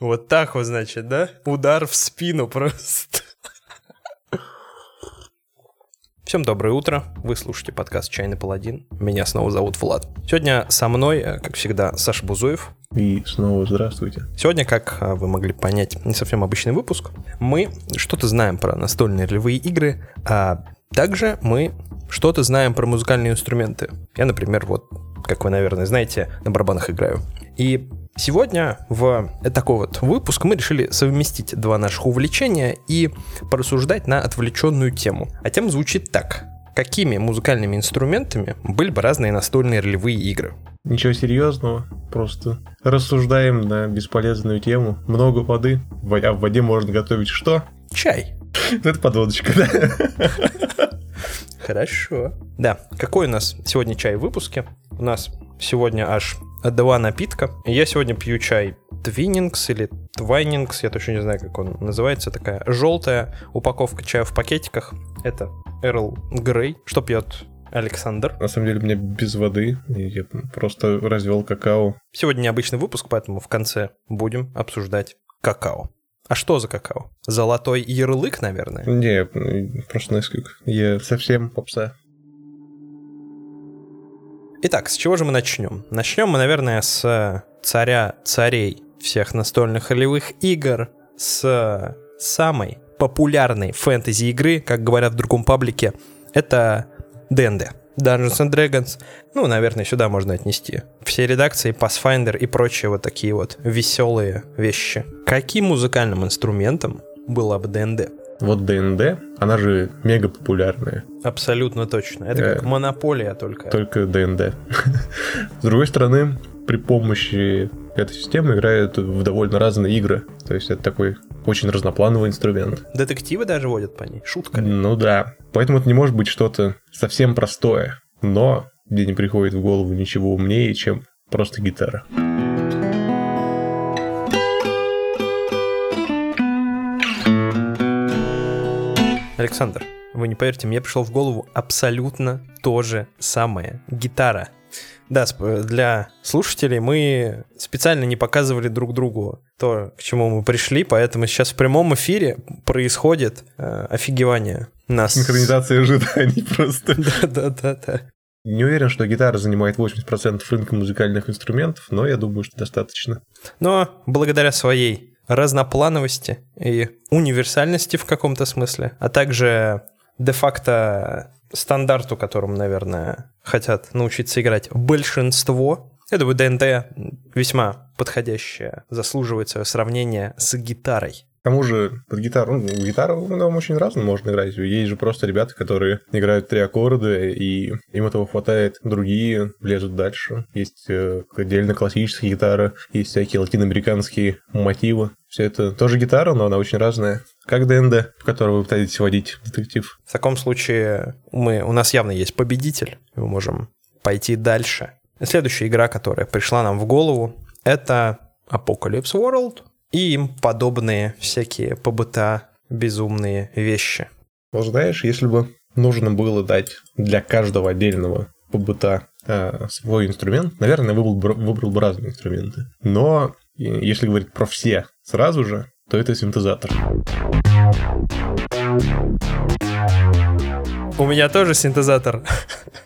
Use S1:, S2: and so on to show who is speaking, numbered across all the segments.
S1: Вот так вот, значит, да? Удар в спину просто. Всем доброе утро. Вы слушаете подкаст «Чайный паладин». Меня снова зовут Влад. Сегодня со мной, э, как всегда, Саша Бузуев.
S2: И снова здравствуйте.
S1: Сегодня, как э, вы могли понять, не совсем обычный выпуск. Мы что-то знаем про настольные ролевые игры, а также мы что-то знаем про музыкальные инструменты. Я, например, вот, как вы, наверное, знаете, на барабанах играю. И Сегодня в такой вот выпуск мы решили совместить два наших увлечения и порассуждать на отвлеченную тему. А тема звучит так. Какими музыкальными инструментами были бы разные настольные ролевые игры?
S2: Ничего серьезного, просто рассуждаем на бесполезную тему. Много воды, а в воде можно готовить что?
S1: Чай.
S2: Это подводочка, да?
S1: Хорошо. Да, какой у нас сегодня чай в выпуске? У нас сегодня аж два напитка. Я сегодня пью чай Твиннингс или Твайнингс, я точно не знаю, как он называется, такая желтая упаковка чая в пакетиках. Это Эрл Грей. Что пьет Александр.
S2: На самом деле у меня без воды, я просто развел какао.
S1: Сегодня необычный выпуск, поэтому в конце будем обсуждать какао. А что за какао? Золотой ярлык, наверное?
S2: Не, просто Несквик. Я совсем попса.
S1: Итак, с чего же мы начнем? Начнем мы, наверное, с царя царей всех настольных ролевых игр, с самой популярной фэнтези-игры, как говорят в другом паблике, это D&D. Dungeons and Dragons. Ну, наверное, сюда можно отнести. Все редакции, Pathfinder и прочие вот такие вот веселые вещи. Каким музыкальным инструментом была бы D&D?
S2: Вот ДНД, она же мега популярная.
S1: Абсолютно точно. Это как э, монополия только.
S2: Только ДНД. С другой стороны, при помощи этой системы играют в довольно разные игры. То есть это такой очень разноплановый инструмент.
S1: Детективы даже водят по ней. Шутка.
S2: Ну да. Поэтому это не может быть что-то совсем простое. Но где не приходит в голову ничего умнее, чем просто гитара.
S1: Александр, вы не поверите, мне пришло в голову абсолютно то же самое. Гитара. Да, для слушателей мы специально не показывали друг другу то, к чему мы пришли, поэтому сейчас в прямом эфире происходит э, офигевание нас.
S2: Синхронизация ожиданий просто.
S1: Да-да-да-да.
S2: Не уверен, что гитара занимает 80% рынка музыкальных инструментов, но я думаю, что достаточно.
S1: Но благодаря своей разноплановости и универсальности в каком-то смысле, а также де-факто стандарту, которым, наверное, хотят научиться играть большинство. Я думаю, ДНТ весьма подходящее, заслуживает свое сравнение с гитарой.
S2: К тому же под гитару, ну, гитару ну, очень разно можно играть. Есть же просто ребята, которые играют три аккорда, и им этого хватает. Другие влезут дальше. Есть э, отдельно классическая гитара, есть всякие латиноамериканские мотивы. Все это тоже гитара, но она очень разная. Как ДНД, в которого вы пытаетесь водить детектив.
S1: В таком случае мы, у нас явно есть победитель, мы можем пойти дальше. Следующая игра, которая пришла нам в голову, это Apocalypse World и им подобные всякие побыта безумные вещи.
S2: Вот знаешь, если бы нужно было дать для каждого отдельного побыта э, свой инструмент, наверное, выбрал бы, выбрал бы разные инструменты. Но если говорить про все сразу же, то это синтезатор.
S1: У меня тоже синтезатор.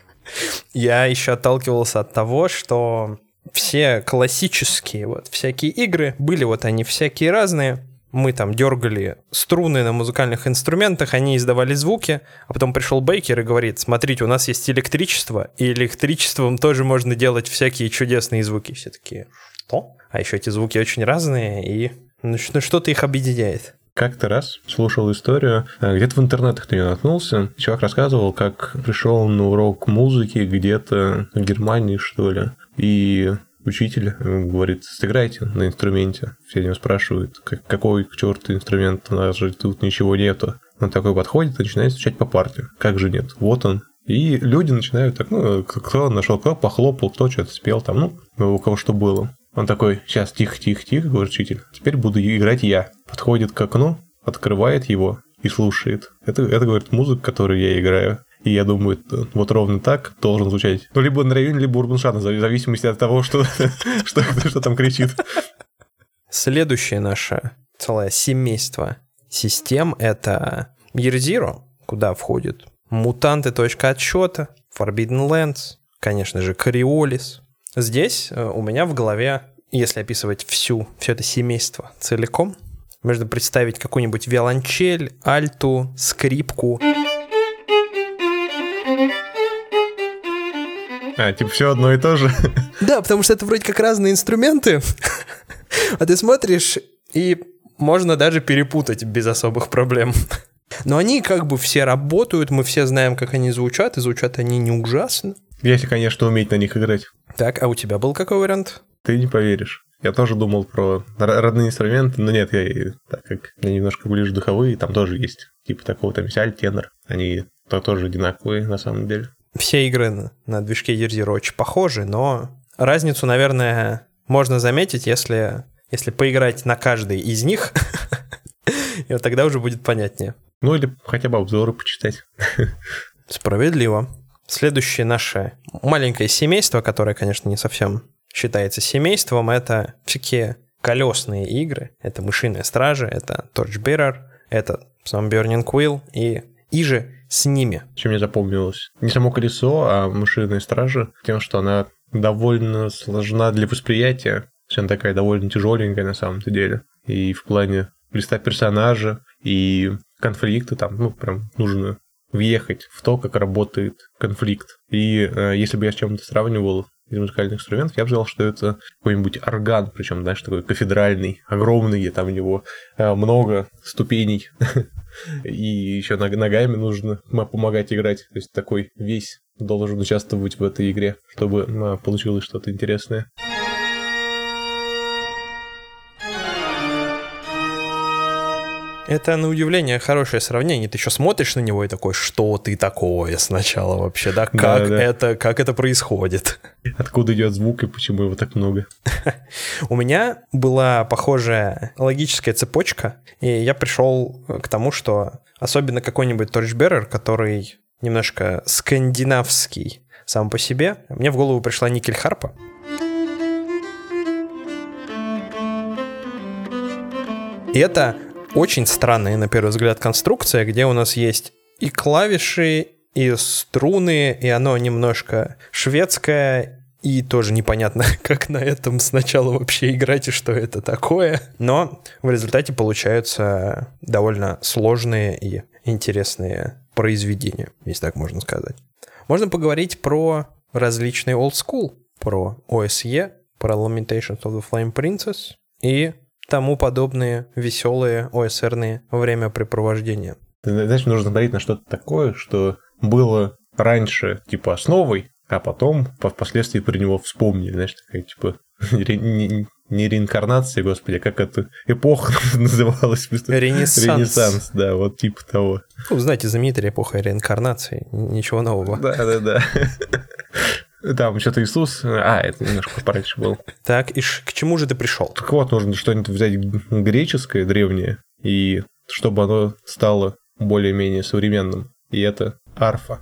S1: Я еще отталкивался от того, что все классические вот всякие игры, были вот они всякие разные, мы там дергали струны на музыкальных инструментах, они издавали звуки, а потом пришел Бейкер и говорит, смотрите, у нас есть электричество, и электричеством тоже можно делать всякие чудесные звуки. Все такие, что? А еще эти звуки очень разные, и ну, что-то их объединяет.
S2: Как-то раз слушал историю, э, где-то в интернетах ты наткнулся. Чувак рассказывал, как пришел на урок музыки где-то в Германии, что ли. И учитель э, говорит, сыграйте на инструменте. Все него спрашивают, какой к черту инструмент, у нас же тут ничего нету. Он такой подходит и начинает стучать по парте. Как же нет? Вот он. И люди начинают так, ну, кто нашел, кто похлопал, кто что-то спел там, ну, у кого что было. Он такой, сейчас, тихо, тихо, тихо, говорит учитель, теперь буду играть я. Подходит к окну, открывает его и слушает. Это, это говорит, музыка, которую я играю. И я думаю, вот ровно так должен звучать. Ну, либо на районе, либо Урбаншана, в зависимости от того, что, что, что там кричит.
S1: Следующее наше целое семейство систем — это Year Zero, куда входит мутанты точка отсчета, Forbidden Lands, конечно же, Кориолис. Здесь э, у меня в голове, если описывать всю, все это семейство целиком, можно представить какую-нибудь виолончель, альту, скрипку.
S2: А, типа все одно и то же?
S1: Да, потому что это вроде как разные инструменты, а ты смотришь, и можно даже перепутать без особых проблем. Но они как бы все работают, мы все знаем, как они звучат, и звучат они не ужасно.
S2: Если, конечно, уметь на них играть.
S1: Так, а у тебя был какой вариант?
S2: Ты не поверишь. Я тоже думал про родные инструменты, но нет, я так как я немножко ближе духовые, там тоже есть типа такого, там аль, тенор, они то тоже одинаковые на самом деле.
S1: Все игры на, на движке Year очень похожи, но разницу, наверное, можно заметить, если, если поиграть на каждый из них, и вот тогда уже будет понятнее.
S2: Ну или хотя бы обзоры почитать.
S1: Справедливо. Следующее наше маленькое семейство, которое, конечно, не совсем считается семейством, это всякие колесные игры. Это Мышиная Стража, это Torchbearer, это сам Burning Quill и и же с ними.
S2: Чем мне запомнилось? Не само колесо, а Мышиная Стража тем, что она довольно сложна для восприятия. Она такая довольно тяжеленькая на самом-то деле. И в плане листа персонажа, и конфликты там, ну, прям нужно въехать в то, как работает конфликт. И э, если бы я с чем-то сравнивал из музыкальных инструментов, я бы сказал, что это какой-нибудь орган, причем, знаешь, такой кафедральный, огромный, где там у него э, много ступеней. И еще ногами нужно помогать играть. То есть такой весь должен участвовать в этой игре, чтобы получилось что-то интересное.
S1: Это, на удивление, хорошее сравнение. Ты еще смотришь на него и такой, что ты такое сначала вообще, да? Как, да, да. Это, как это происходит?
S2: Откуда идет звук и почему его так много?
S1: У меня была похожая логическая цепочка, и я пришел к тому, что особенно какой-нибудь Torchbearer, который немножко скандинавский сам по себе, мне в голову пришла Никель Харпа. И это очень странная, на первый взгляд, конструкция, где у нас есть и клавиши, и струны, и оно немножко шведское, и тоже непонятно, как на этом сначала вообще играть и что это такое. Но в результате получаются довольно сложные и интересные произведения, если так можно сказать. Можно поговорить про различные old school, про OSE, про Lamentations of the Flame Princess и тому подобные веселые ОСРные времяпрепровождения.
S2: Знаешь, нужно смотреть на что-то такое, что было раньше типа основой, а потом впоследствии про него вспомнили, знаешь, такая типа не, реинкарнация, господи, а как это эпоха называлась?
S1: Ренессанс.
S2: Ренессанс, да, вот типа того.
S1: Ну, знаете, знаменитая эпоха реинкарнации, ничего нового.
S2: Да, да, да. Там что-то Иисус. А, это немножко пораньше был.
S1: Так, и к чему же ты пришел?
S2: Так вот, нужно что-нибудь взять греческое, древнее, и чтобы оно стало более-менее современным. И это арфа.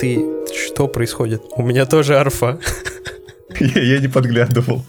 S1: Ты... Что происходит? У меня тоже арфа.
S2: Я, я не подглядывал.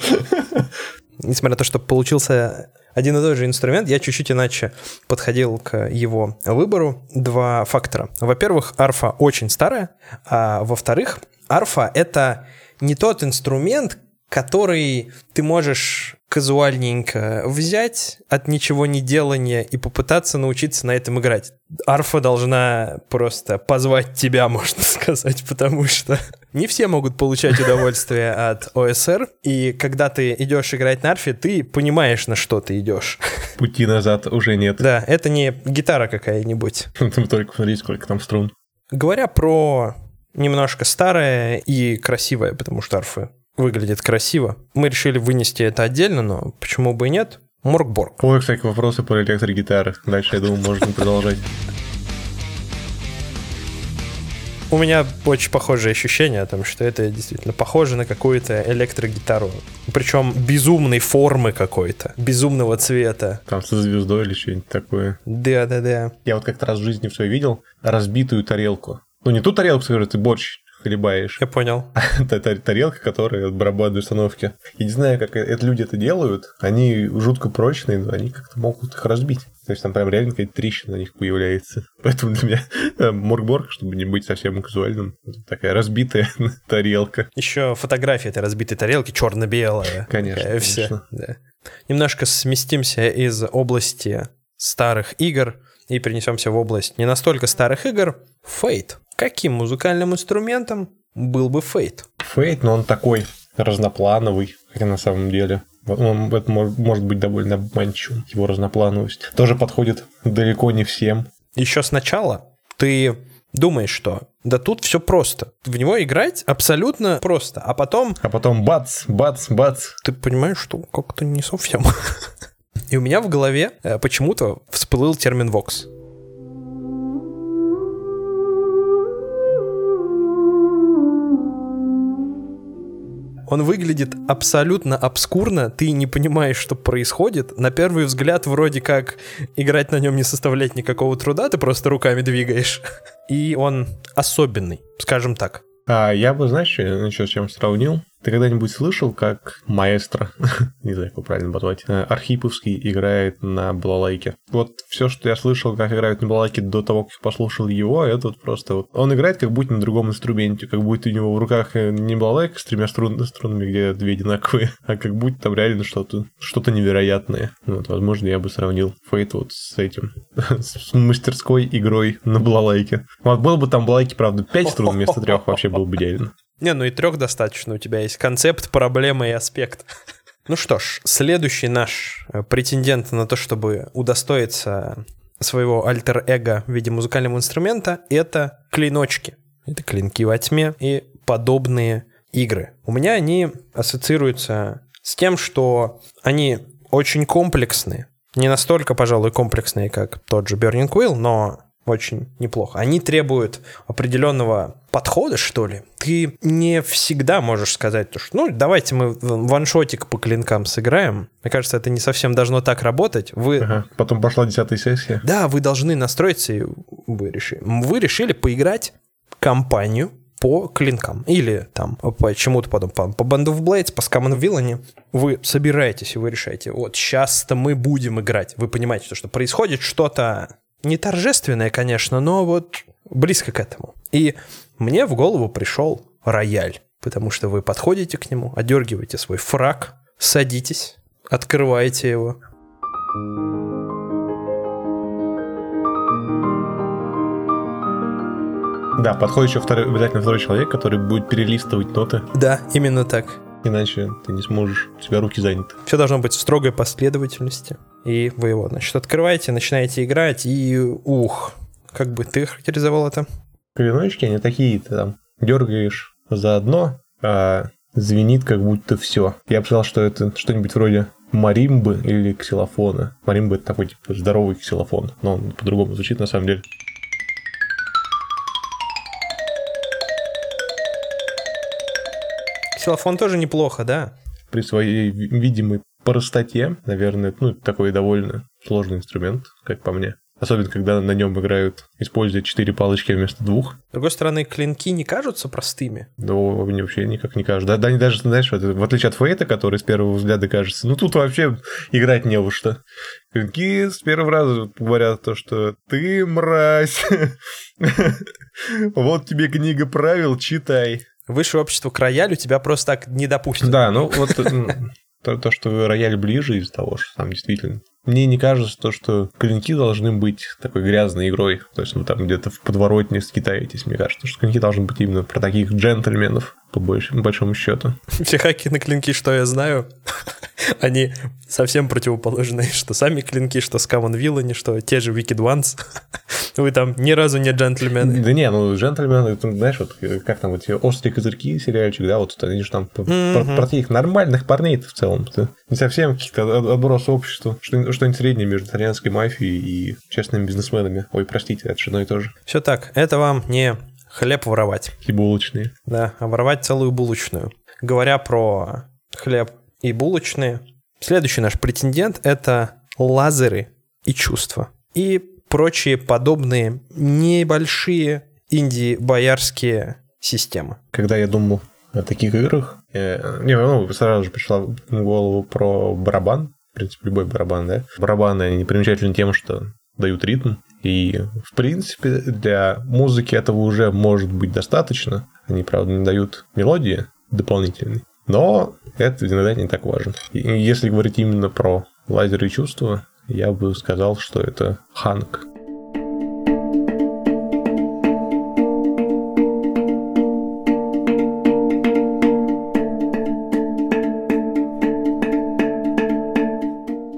S1: Несмотря на то, что получился один и тот же инструмент, я чуть-чуть иначе подходил к его выбору. Два фактора. Во-первых, арфа очень старая, а во-вторых, арфа — это не тот инструмент, который ты можешь казуальненько взять от ничего не делания и попытаться научиться на этом играть. Арфа должна просто позвать тебя, можно сказать, потому что не все могут получать удовольствие от ОСР, и когда ты идешь играть на арфе, ты понимаешь, на что ты идешь.
S2: Пути назад уже нет.
S1: Да, это не гитара какая-нибудь.
S2: Там только смотри, сколько там струн.
S1: Говоря про немножко старое и красивое, потому что арфы выглядит красиво. Мы решили вынести это отдельно, но почему бы и нет? Моргборг.
S2: Ой, кстати, вопросы по электрогитары. Дальше, я думаю, можно продолжать.
S1: У меня очень похожее ощущение о том, что это действительно похоже на какую-то электрогитару. Причем безумной формы какой-то, безумного цвета.
S2: Там со звездой или что-нибудь такое.
S1: Да-да-да.
S2: Я вот как-то раз в жизни все видел разбитую тарелку. Ну, не ту тарелку, с которой ты борщ хлебаешь.
S1: Я понял.
S2: Тарелка, которая от барабанной установки. Я не знаю, как это люди это делают. Они жутко прочные, но они как-то могут их разбить. То есть там прям реально какая-то трещина на них появляется. Поэтому для меня э, моргборг, чтобы не быть совсем казуальным, такая разбитая тарелка.
S1: Еще фотография этой разбитой тарелки черно-белая.
S2: Конечно.
S1: Такая Все.
S2: конечно.
S1: Да. Немножко сместимся из области старых игр и перенесемся в область не настолько старых игр. Фейт. Каким музыкальным инструментом был бы Фейт?
S2: Фейт, но он такой разноплановый, хотя на самом деле он, это мож- может быть довольно обманчивым, его разноплановость. Тоже подходит далеко не всем.
S1: Еще сначала ты думаешь, что да тут все просто. В него играть абсолютно просто. А потом
S2: А потом бац, бац, бац.
S1: ты понимаешь, что как-то не совсем. И у меня в голове э, почему-то всплыл термин «вокс». Он выглядит абсолютно обскурно, ты не понимаешь, что происходит. На первый взгляд вроде как играть на нем не составляет никакого труда, ты просто руками двигаешь. И он особенный, скажем так.
S2: А я бы, знаешь, еще с чем сравнил? Ты когда-нибудь слышал, как маэстро, не знаю, как правильно назвать, э, Архиповский играет на балалайке? Вот все, что я слышал, как играют на балалайке до того, как послушал его, это вот просто вот... Он играет как будто на другом инструменте, как будто у него в руках э, не балалайка с тремя струн- струнами, где две одинаковые, а как будто там реально что-то что невероятное. Вот, возможно, я бы сравнил Фейт вот с этим, с мастерской игрой на балалайке. Вот было бы там балалайки, правда, 5 струн вместо трех, вообще было бы идеально.
S1: Не, ну и трех достаточно. У тебя есть концепт, проблема и аспект. Ну что ж, следующий наш э, претендент на то, чтобы удостоиться своего альтер-эго в виде музыкального инструмента, это клиночки. Это клинки во тьме и подобные игры. У меня они ассоциируются с тем, что они очень комплексные. Не настолько, пожалуй, комплексные, как тот же Burning Wheel, но очень неплохо. Они требуют определенного подхода, что ли. Ты не всегда можешь сказать, то, что ну, давайте мы ваншотик по клинкам сыграем. Мне кажется, это не совсем должно так работать. Вы
S2: Ага. Потом пошла десятая сессия.
S1: да, вы должны настроиться, и вы решили. Вы решили поиграть кампанию по клинкам. Или там по чему-то потом, по, по Band of Blades, по Scum Villainy. Вы собираетесь, и вы решаете, вот сейчас-то мы будем играть. Вы понимаете, что происходит что-то не торжественное, конечно, но вот близко к этому. И мне в голову пришел рояль, потому что вы подходите к нему, одергиваете свой фраг, садитесь, открываете его,
S2: Да, подходит еще второй, обязательно второй человек, который будет перелистывать ноты,
S1: Да, именно так.
S2: Иначе ты не сможешь, у тебя руки заняты.
S1: Все должно быть в строгой последовательности. И вы его, значит, открываете, начинаете играть, и ух, как бы ты характеризовал это?
S2: Клиночки, они такие, ты там дергаешь заодно, а звенит как будто все. Я бы сказал, что это что-нибудь вроде маримбы или ксилофона. Маримба это такой типа здоровый ксилофон, но он по-другому звучит на самом деле.
S1: Ксилофон тоже неплохо, да?
S2: При своей ви- видимой простоте, наверное, ну, такой довольно сложный инструмент, как по мне. Особенно, когда на нем играют, используя четыре палочки вместо двух.
S1: С другой стороны, клинки не кажутся простыми.
S2: Мне вообще никак не кажется. Да, да, они даже, знаешь, в отличие от Фейта, который с первого взгляда кажется, ну тут вообще играть не во что. Клинки с первого раза говорят то, что ты мразь. Вот тебе книга правил, читай.
S1: Высшее общество к роялю тебя просто так не допустит.
S2: Да, ну вот то, то, что рояль ближе из-за того, что там действительно... Мне не кажется то, что клинки должны быть такой грязной игрой. То есть, ну, там где-то в подворотне скитаетесь, мне кажется, что клинки должны быть именно про таких джентльменов, по большому, большому счету.
S1: Все хаки на клинки, что я знаю, они совсем противоположные. Что сами клинки, что Scum and Villainy, что те же Wicked Ones. Вы там ни разу не джентльмены.
S2: Да не, ну джентльмены, знаешь, вот э, как там эти острые козырьки сериальчик, да, вот они же там про, про- таких нормальных парней в целом. -то. Не совсем каких-то от- отброс общества. Что- Что-нибудь среднее между итальянской мафией и честными бизнесменами. Ой, простите, это же одно и то же.
S1: Все так, это вам не хлеб воровать.
S2: И булочные.
S1: Да, а воровать целую булочную. Говоря про хлеб и булочные, следующий наш претендент — это лазеры и чувства. И прочие подобные небольшие инди-боярские системы.
S2: Когда я думал о таких играх, э, не, ну, сразу же пришла в голову про барабан, в принципе, любой барабан, да. Барабаны, они примечательны тем, что дают ритм, и, в принципе, для музыки этого уже может быть достаточно. Они, правда, не дают мелодии дополнительной, но это иногда не так важно. Если говорить именно про лазеры и чувства, я бы сказал, что это Ханк.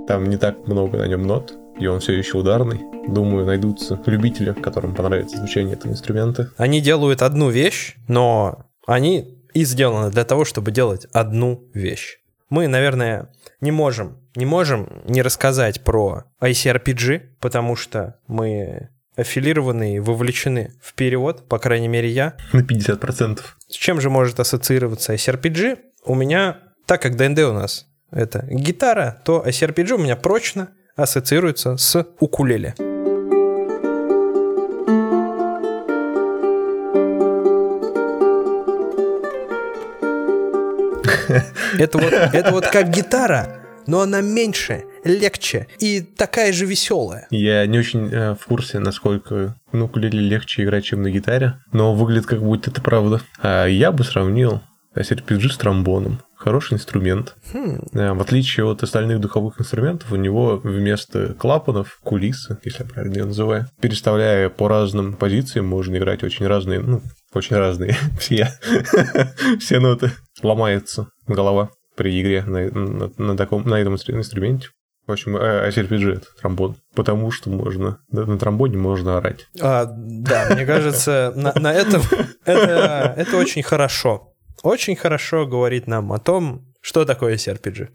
S2: Там не так много на нем нот, и он все еще ударный. Думаю, найдутся любители, которым понравится звучание этого инструмента.
S1: Они делают одну вещь, но они и сделаны для того, чтобы делать одну вещь. Мы, наверное, не можем, не можем не рассказать про ICRPG, потому что мы аффилированы и вовлечены в перевод, по крайней мере, я.
S2: На 50%.
S1: С чем же может ассоциироваться ICRPG? У меня, так как ДНД у нас это гитара, то ICRPG у меня прочно ассоциируется с укулеле. Это вот, это вот как гитара, но она меньше, легче и такая же веселая.
S2: Я не очень э, в курсе, насколько ну, укулеле легче играть, чем на гитаре, но выглядит как будто это правда. А я бы сравнил RPG с тромбоном. Хороший инструмент. Хм. Э, в отличие от остальных духовых инструментов, у него вместо клапанов кулисы, если я правильно ее называю. Переставляя по разным позициям, можно играть очень разные, ну, очень разные все, все ноты. Ломается голова при игре на, на, на, таком, на этом инструменте. В общем, э, это тромбон. Потому что можно, на тромбоне можно орать.
S1: А, да, мне кажется, на, на этом это, это очень хорошо. Очень хорошо говорит нам о том, что такое CRPG?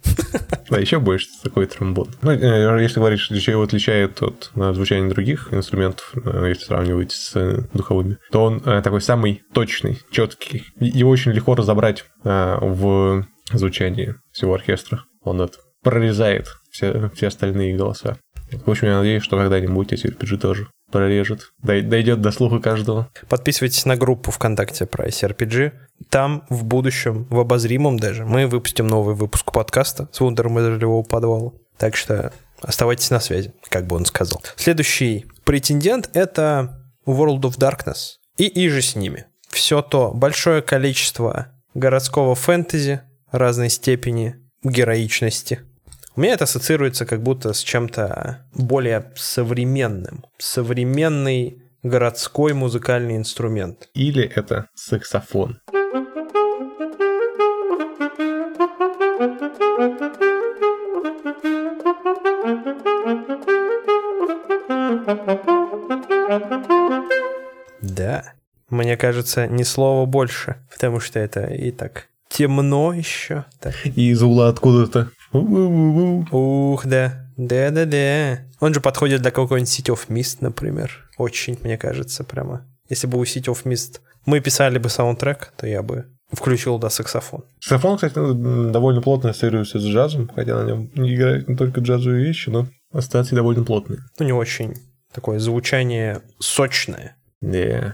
S2: Да, еще больше такой тромбон. Ну, э, если говорить, что его отличает от э, звучания других инструментов, э, если сравнивать с духовыми, то он такой самый точный, четкий. Его очень легко разобрать в звучании всего оркестра. Он это прорезает все, все остальные голоса. В общем, я надеюсь, что когда-нибудь эти RPG тоже прорежет, дойдет до слуха каждого.
S1: Подписывайтесь на группу ВКонтакте про SRPG. Там в будущем, в обозримом даже, мы выпустим новый выпуск подкаста с Вундером из ролевого подвала. Так что оставайтесь на связи, как бы он сказал. Следующий претендент — это World of Darkness и иже с ними. Все то большое количество городского фэнтези разной степени героичности — у меня это ассоциируется как будто с чем-то более современным. Современный городской музыкальный инструмент.
S2: Или это саксофон.
S1: Да, мне кажется, ни слова больше, потому что это и так темно еще. Так.
S2: И из угла откуда-то
S1: Ух, да. Да-да-да. Он же подходит для какой-нибудь City of Mist, например. Очень, мне кажется, прямо. Если бы у City of Mist мы писали бы саундтрек, то я бы включил, да, саксофон.
S2: Саксофон, кстати, ну, довольно плотно ассоциируется с джазом, хотя на нем не играют не только джазовые вещи, но ассоциации довольно плотные.
S1: У него очень такое звучание сочное.
S2: Да. Yeah.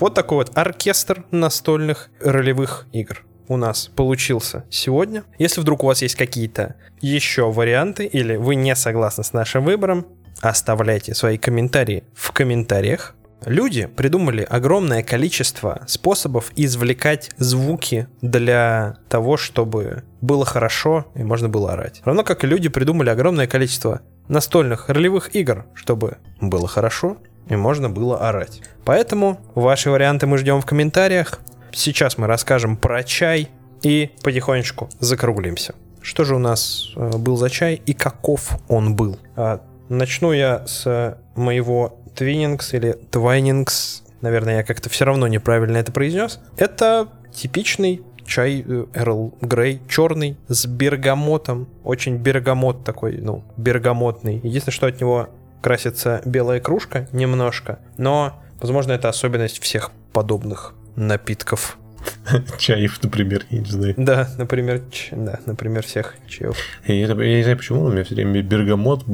S1: Вот такой вот оркестр настольных ролевых игр у нас получился сегодня. Если вдруг у вас есть какие-то еще варианты или вы не согласны с нашим выбором, оставляйте свои комментарии в комментариях. Люди придумали огромное количество способов извлекать звуки для того, чтобы было хорошо и можно было орать. Равно как и люди придумали огромное количество настольных ролевых игр, чтобы было хорошо и можно было орать. Поэтому ваши варианты мы ждем в комментариях. Сейчас мы расскажем про чай и потихонечку закруглимся. Что же у нас э, был за чай и каков он был? А, начну я с моего Twinings или Twinings. Наверное, я как-то все равно неправильно это произнес. Это типичный чай Эрл Грей, черный, с бергамотом. Очень бергамот такой, ну, бергамотный. Единственное, что от него красится белая кружка немножко, но, возможно, это особенность всех подобных напитков.
S2: чаев, например, я не знаю.
S1: Да, например, ч- да, например, всех чаев.
S2: Я, я не знаю, почему, но у меня все время бергамот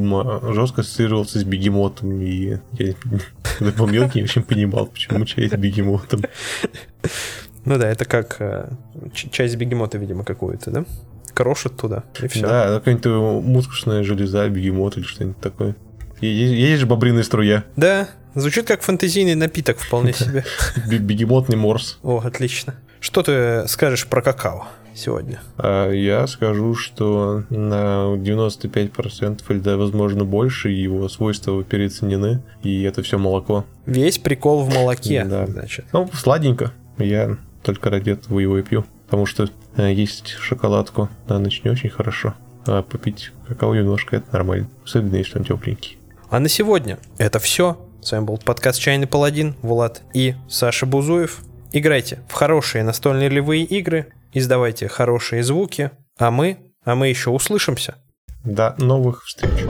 S2: жестко ассоциировался с бегемотом, и я когда был мелкий, я очень понимал, почему чай с бегемотом.
S1: Ну да, это как э, часть бегемота, видимо, какую-то, да? Крошит туда, и все.
S2: Да, какая-нибудь мускусная железа, бегемот или что-нибудь такое. Е- е- Есть же бобриная струя.
S1: Да, звучит как фантазийный напиток вполне себе.
S2: Бе- Бегемотный морс.
S1: О, отлично. Что ты скажешь про какао сегодня?
S2: А я скажу, что на 95% или да, возможно больше его свойства переоценены, и это все молоко.
S1: Весь прикол в молоке,
S2: Да.
S1: значит.
S2: Ну, сладенько. Я только ради этого его и пью. Потому что э, есть шоколадку на ночь не очень хорошо. А попить какао немножко это нормально. Особенно если он тепленький.
S1: А на сегодня это все. С вами был подкаст «Чайный паладин», Влад и Саша Бузуев. Играйте в хорошие настольные ролевые игры, издавайте хорошие звуки, а мы, а мы еще услышимся.
S2: До новых встреч.